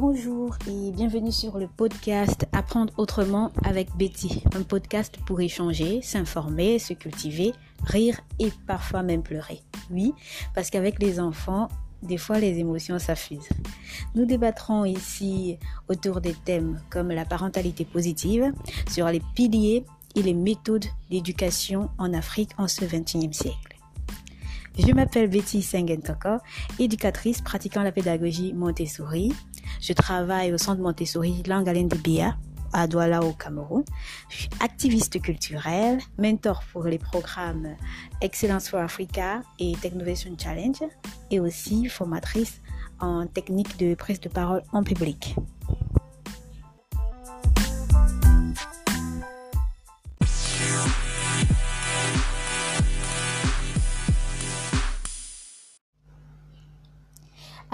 Bonjour et bienvenue sur le podcast Apprendre autrement avec Betty, un podcast pour échanger, s'informer, se cultiver, rire et parfois même pleurer. Oui, parce qu'avec les enfants, des fois les émotions s'affusent. Nous débattrons ici autour des thèmes comme la parentalité positive, sur les piliers et les méthodes d'éducation en Afrique en ce 21e siècle. Je m'appelle Betty Sengentoko, éducatrice pratiquant la pédagogie Montessori. Je travaille au centre Montessori Langalène de Bia à Douala au Cameroun. Je suis activiste culturelle, mentor pour les programmes Excellence for Africa et Technovation Challenge et aussi formatrice en technique de prise de parole en public.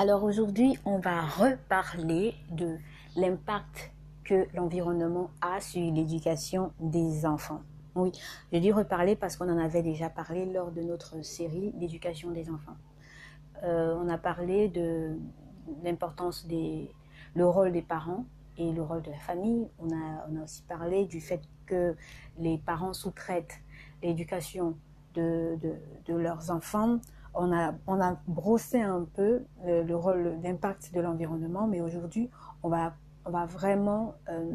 Alors aujourd'hui, on va reparler de l'impact que l'environnement a sur l'éducation des enfants. Oui, je dis reparler parce qu'on en avait déjà parlé lors de notre série d'éducation des enfants. Euh, on a parlé de l'importance des, le rôle des parents et le rôle de la famille. On a, on a aussi parlé du fait que les parents sous-traitent l'éducation de, de, de, leurs enfants on a, on a brossé un peu le, le rôle, l'impact de l'environnement, mais aujourd'hui, on va, on va vraiment, euh,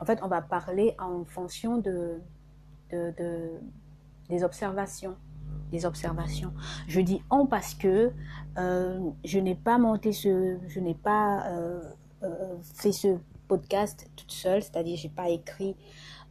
en fait, on va parler en fonction de, de, de, des observations. Des observations. Je dis on parce que euh, je n'ai pas monté ce, je n'ai pas euh, euh fait ce podcast toute seule, c'est-à-dire j'ai pas écrit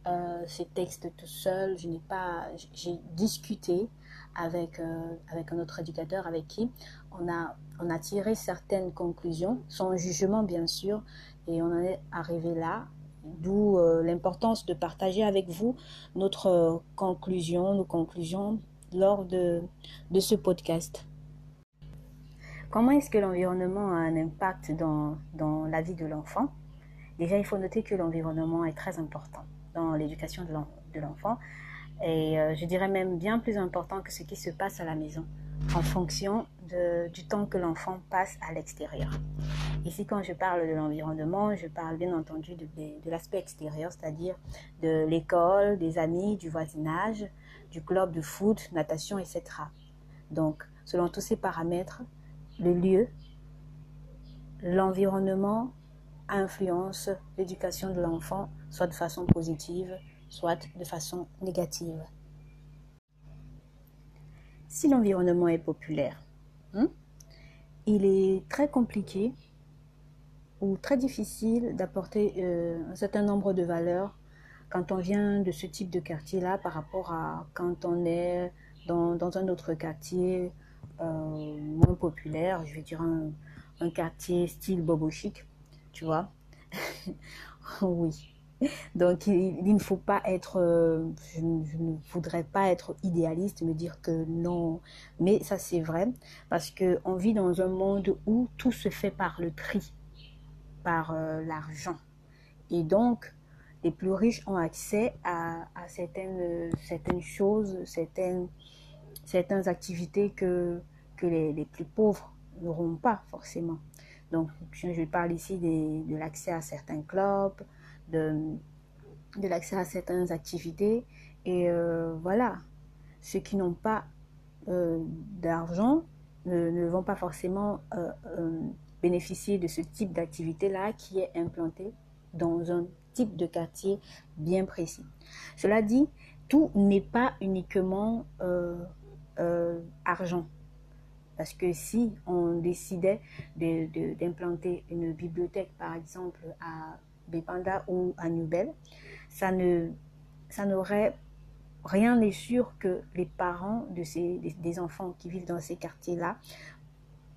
euh, ces textes tout seul, je n'ai pas, j'ai discuté avec, euh, avec un autre éducateur avec qui on a, on a tiré certaines conclusions, son jugement bien sûr, et on en est arrivé là, d'où euh, l'importance de partager avec vous notre euh, conclusion, nos conclusions lors de, de ce podcast. Comment est-ce que l'environnement a un impact dans, dans la vie de l'enfant? Déjà, il faut noter que l'environnement est très important dans l'éducation de l'enfant et euh, je dirais même bien plus important que ce qui se passe à la maison en fonction du temps que l'enfant passe à l'extérieur. Ici, quand je parle de l'environnement, je parle bien entendu de l'aspect extérieur, c'est-à-dire de l'école, des amis, du voisinage, du club de foot, natation, etc. Donc, selon tous ces paramètres, le lieu, l'environnement influence l'éducation de l'enfant, soit de façon positive, soit de façon négative. Si l'environnement est populaire, hein, il est très compliqué ou très difficile d'apporter euh, un certain nombre de valeurs quand on vient de ce type de quartier-là par rapport à quand on est dans, un autre quartier euh, moins populaire, je vais dire un, un quartier style bobo chic, tu vois. oui. Donc, il, ne faut pas être, euh, je, je, ne voudrais pas être idéaliste, me dire que non, mais ça c'est vrai, parce que on vit dans un monde où tout se fait par le tri, par euh, l'argent, et donc les plus riches ont accès à, certaines, certaines choses, certaines, certaines activités que, que les, les plus pauvres n'auront pas forcément. Donc, je parle ici de l'accès à certains clubs, de, l'accès à certaines activités. Et euh, voilà, ceux qui n'ont pas euh, d'argent ne, ne, vont pas forcément euh, euh bénéficier de ce type d'activité-là qui est implanté dans un type de quartier bien précis. Cela dit, tout n'est pas uniquement euh, argent. Parce que si on décidait d'implanter une bibliothèque, par exemple, à Bépanda ou à ça ne ça n'aurait rien n'est sûr que les parents de ces des, enfants qui vivent dans ces quartiers-là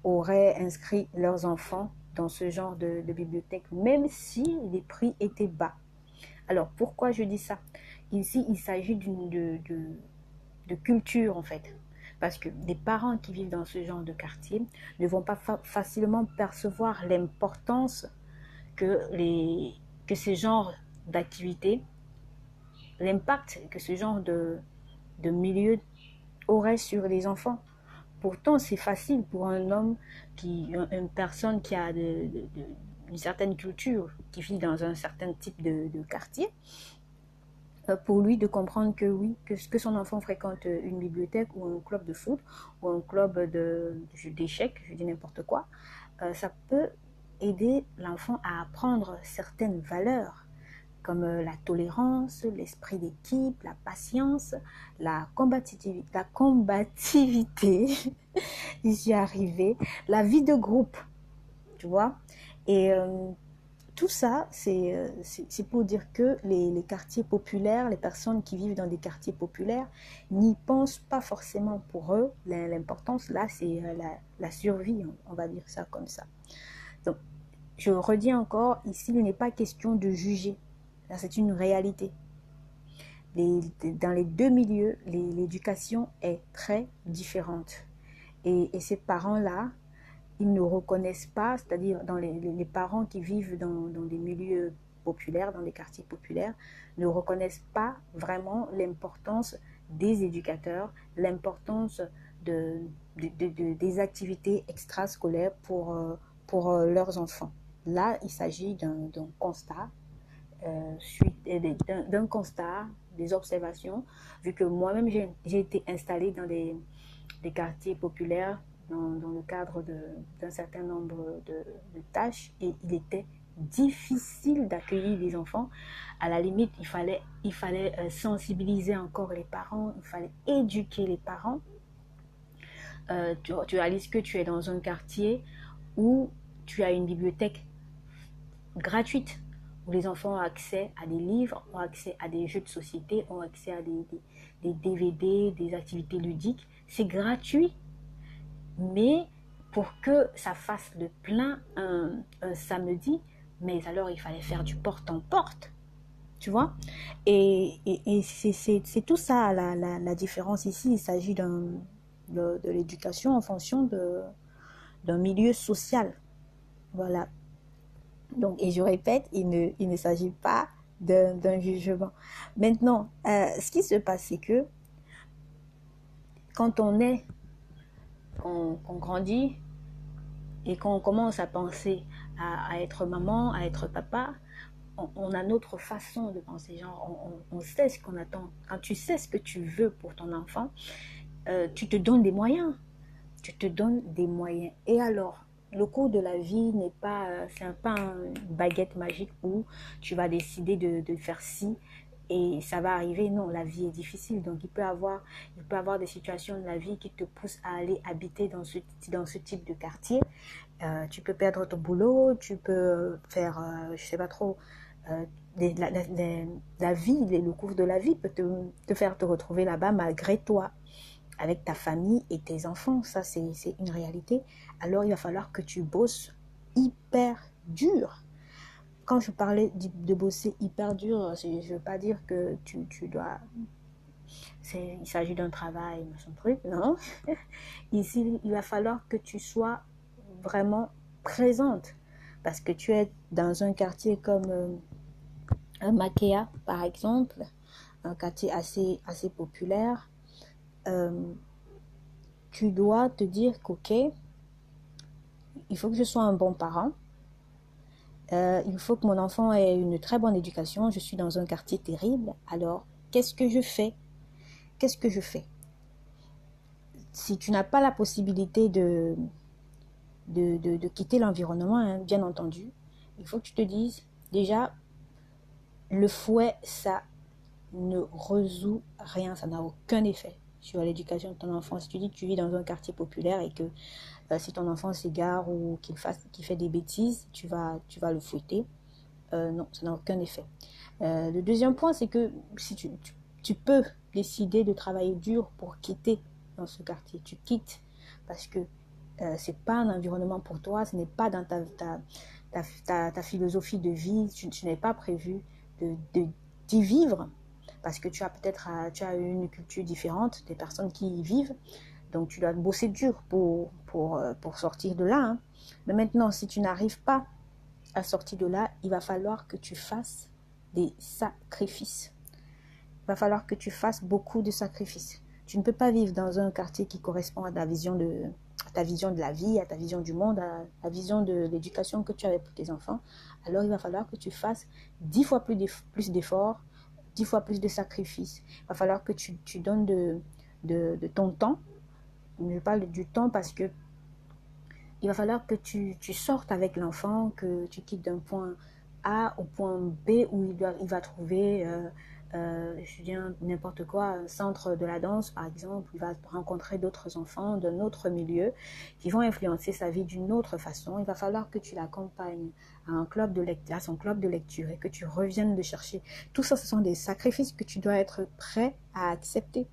auraient inscrit leurs enfants dans ce genre de, bibliothèque, même si les prix étaient bas. Alors pourquoi je dis ça? Ici, il s'agit d'une de, de, culture en fait, parce que des parents qui vivent dans ce genre de quartier ne vont pas fa facilement percevoir l'importance que les que ce genre d'activité, l'impact que ce genre de, de milieu aurait sur les enfants. Pourtant, c'est facile pour un homme, qui, une personne qui a de, de, une certaine culture, qui vit dans un certain type de, quartier, euh, pour lui de comprendre que oui, que, que son enfant fréquente une bibliothèque ou un club de foot ou un club d'échecs, je dis n'importe quoi, euh, ça peut aider l'enfant à apprendre certaines valeurs comme euh, la tolérance, l'esprit d'équipe, la patience, la combativité, la combativité, j'y la vie de groupe, tu vois. Et euh, tout ça, euh, c'est pour dire que les, quartiers populaires, les personnes qui vivent dans des quartiers populaires, n'y pensent pas forcément pour eux. L'importance, là, c'est la, survie, on va dire ça comme ça. Donc, je redis encore, ici, il n'est pas question de juger c'est une réalité. dans les deux milieux, l'éducation est très différente. Et, ces parents-là, ils ne reconnaissent pas, c'est-à-dire dans les, parents qui vivent dans, des milieux populaires, dans des quartiers populaires, ne reconnaissent pas vraiment l'importance des éducateurs, l'importance de, des activités extrascolaires pour, euh, pour euh, leurs enfants. Là, il s'agit d'un constat euh, suite d'un constat, des observations, vu que moi-même j'ai été installée dans des, quartiers populaires dans, dans le cadre d'un certain nombre de, tâches et il était difficile d'accueillir des enfants. À la limite, il fallait, il fallait euh, sensibiliser encore les parents, il fallait éduquer les parents. Euh, tu, tu réalises que tu es dans un quartier où tu as une bibliothèque gratuite où les enfants ont accès à des livres, ont accès à des jeux de société, ont accès à des, DVD, des activités ludiques. C'est gratuit, mais pour que ça fasse le plein un, samedi, mais alors il fallait faire du porte-en-porte. Tu vois Et, c'est tout ça la, différence ici. Il s'agit de, de l'éducation en fonction d'un milieu social. Voilà. Donc, et je répète, il ne, s'agit pas d'un jugement. Maintenant, euh, ce qui se passe, c'est que quand on est, qu'on grandit et qu'on commence à penser à, être maman, à être papa, on, a notre façon de penser. Genre, on, sait ce qu'on attend. Quand tu sais ce que tu veux pour ton enfant, euh, tu te donnes des moyens. Tu te donnes des moyens. Et alors, le cours de la vie n'est pas, euh, c'est pas une baguette magique où tu vas décider de, faire ci et ça va arriver. Non, la vie est difficile. Donc, il peut avoir, il peut avoir des situations de la vie qui te poussent à aller habiter dans ce, type de quartier. Euh, tu peux perdre ton boulot, tu peux faire, euh, je sais pas trop, la, la, vie, le cours de la vie peut te faire te retrouver là-bas malgré toi avec ta famille et tes enfants. Ça, c'est une réalité. Alors, il va falloir que tu bosses hyper dur. Quand je parlais de, bosser hyper dur, je ne veux pas dire que tu, dois... Il s'agit d'un travail, machin truc, non? Ici, il va falloir que tu sois vraiment présente. Parce que tu es dans un quartier comme euh, par exemple, un quartier assez populaire euh, tu dois te dire qu'ok, il faut que je sois un bon parent. Euh, il faut que mon enfant ait une très bonne éducation. Je suis dans un quartier terrible. Alors, qu'est-ce que je fais? Qu'est-ce que je fais? Si tu n'as pas la possibilité de, quitter l'environnement, hein, bien entendu, il faut que tu te dises, déjà, le fouet, ça ne résout rien, ça n'a aucun effet sur l'éducation de ton enfant. Si tu dis que tu vis dans un quartier populaire et que euh, si ton enfant s'égare ou qu'il fasse, fait des bêtises, tu vas, le fouetter. Euh, non, ça n'a aucun effet. Euh, le deuxième point, c'est que si tu, peux décider de travailler dur pour quitter dans ce quartier, tu quittes parce que c'est pas un environnement pour toi, ce n'est pas dans ta, philosophie de vie, tu, n'es pas prévu de, d'y vivre parce que tu as peut-être euh, tu as une culture différente des personnes qui y vivent. Donc tu dois bosser dur pour, pour, euh, pour sortir de là. Hein. Mais maintenant, si tu n'arrives pas à sortir de là, il va falloir que tu fasses des sacrifices. Il va falloir que tu fasses beaucoup de sacrifices. Tu ne peux pas vivre dans un quartier qui correspond à ta vision de, ta vision de la vie, à ta vision du monde, à la vision de l'éducation que tu avais pour tes enfants, alors il va falloir que tu fasses dix fois plus d'efforts, dix fois plus de sacrifices. Il va falloir que tu, tu donnes de, ton temps. Je parle du temps parce que il va falloir que tu, tu sortes avec l'enfant, que tu quittes d'un point A au point B où il, doit, va trouver euh, euh, je dis n'importe quoi, centre de la danse par exemple, il va rencontrer d'autres enfants d'un autre milieu qui vont influencer sa vie d'une autre façon. Il va falloir que tu l'accompagnes à un club de à son club de lecture et que tu reviennes de chercher. Tout ça, ce sont des sacrifices que tu dois être prêt à accepter.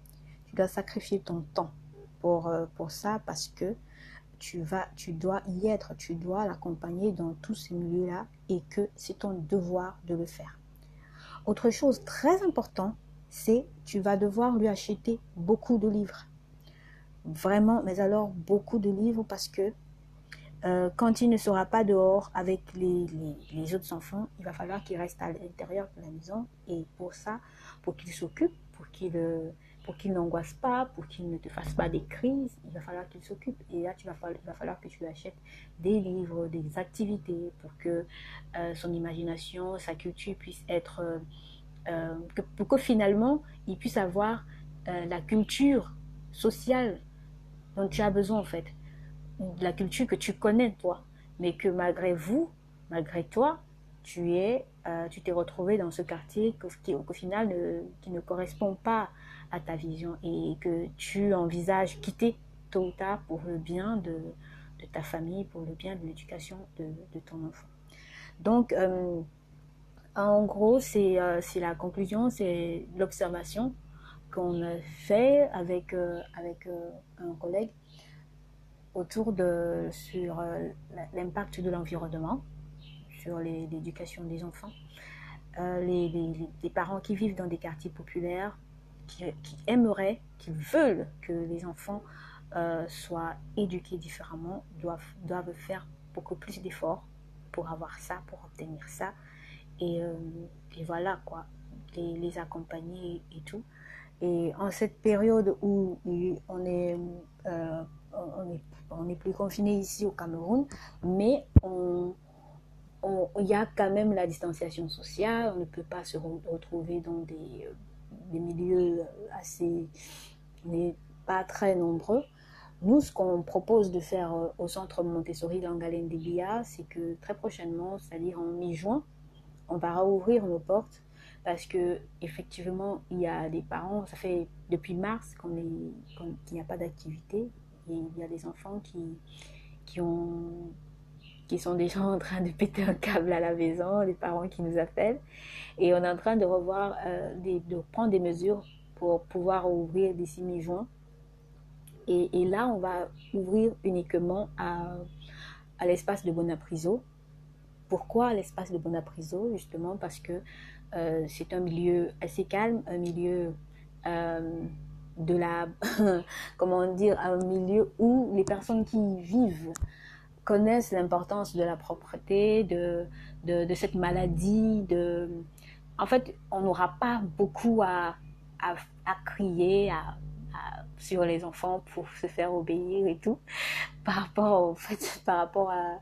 Tu dois sacrifier ton temps pour, euh, pour ça parce que tu vas, tu dois y être, tu dois l'accompagner dans tous ces milieux-là et que c'est ton devoir de le faire. Autre chose très important, c'est tu vas devoir lui acheter beaucoup de livres. Vraiment, mais alors beaucoup de livres parce que euh, quand il ne sera pas dehors avec les, les, autres enfants, il va falloir qu'il reste à l'intérieur de la maison. Et pour ça, pour qu'il s'occupe, pour qu'il euh, pour qu'il n'angoisse pas, pour qu'il ne te fasse pas des crises, il va falloir qu'il s'occupe. Et là, tu vas falloir, il va falloir que tu achètes des livres, des activités pour que euh, son imagination, sa culture puisse être... Euh, euh, que, pour que finalement, il puisse avoir la culture sociale dont tu as besoin en fait. La culture que tu connais toi. Mais que malgré vous, malgré toi, tu es, tu t'es retrouvé dans ce quartier qui, au final, ne, qui ne correspond pas à ta vision et que tu envisages quitter tôt ou tard pour le bien de, ta famille, pour le bien de l'éducation de, ton enfant. Donc, euh, en gros, c'est euh, la conclusion, c'est l'observation qu'on a fait avec, euh, avec un collègue autour de sur l'impact de l'environnement sur l'éducation des enfants. Les, les, parents qui vivent dans des quartiers populaires qui, aimeraient, qui veulent que les enfants euh, soient éduqués différemment, doivent, doivent faire beaucoup plus d'efforts pour avoir ça, pour obtenir ça. Et, euh, et voilà, quoi, les, les, accompagner et tout. Et en cette période où on est, euh, on est, on est plus confiné ici au Cameroun, mais on, il y a quand même la distanciation sociale, on ne peut pas se retrouver dans des des milieux assez, mais pas très nombreux. Nous, ce qu'on propose de faire euh, au centre Montessori Langalène des Bia, c'est que très prochainement, c'est-à-dire en mi-juin, on va rouvrir nos portes parce que effectivement, il y a des parents, ça fait depuis mars qu'on qu'il n'y a pas d'activité et il y a des enfants qui, qui ont qui sont déjà en train de péter un câble à la maison, les parents qui nous appellent. Et on est en train de revoir, euh, de prendre des mesures pour pouvoir ouvrir d'ici mi-juin. Et, là, on va ouvrir uniquement à, l'espace de Bonapriso. Pourquoi l'espace de Bonapriso Justement? Parce que euh, c'est un milieu assez calme, un milieu euh, de la, comment dire, un milieu où les personnes qui vivent connaissent l'importance de la propreté, de, de, cette maladie. De... En fait, on n'aura pas beaucoup à, à, crier à, sur les enfants pour se faire obéir et tout, par rapport, en fait, par rapport à,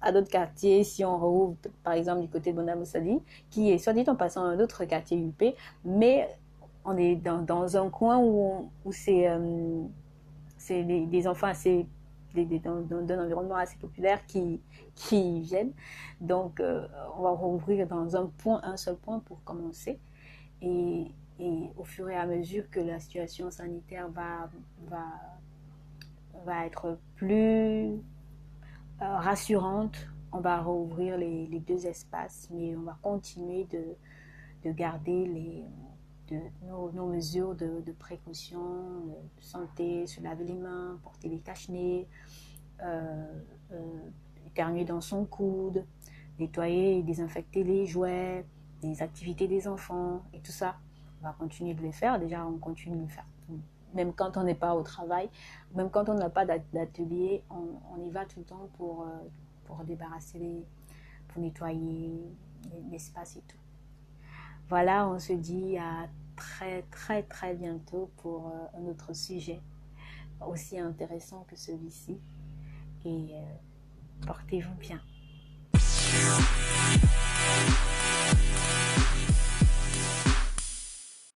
à, d'autres quartiers, si on rouvre par exemple du côté de Bonamoussali, qui est soit dit en passant un autre quartier UP, mais on est dans, dans un coin où, où c'est euh, des, des enfants assez dans, un environnement assez populaire qui, qui viennent. Donc, euh, on va rouvrir dans un point, un seul point pour commencer. Et, et, au fur et à mesure que la situation sanitaire va, va, va être plus euh, rassurante, on va rouvrir les, les, deux espaces, mais on va continuer de, de garder les, de nos, mesures de, de, précaution, de santé, se laver les mains, porter les cache-nez, euh, euh, éternuer dans son coude, nettoyer et désinfecter les jouets, les activités des enfants et tout ça. On va continuer de les faire. Déjà, on continue de le faire. Même quand on n'est pas au travail, même quand on n'a pas d'atelier, on, y va tout le temps pour, euh, pour débarrasser pour nettoyer l'espace et tout. Voilà, on se dit à très très très bientôt pour euh, un autre sujet. aussi intéressant que celui-ci. Et euh, portez-vous bien.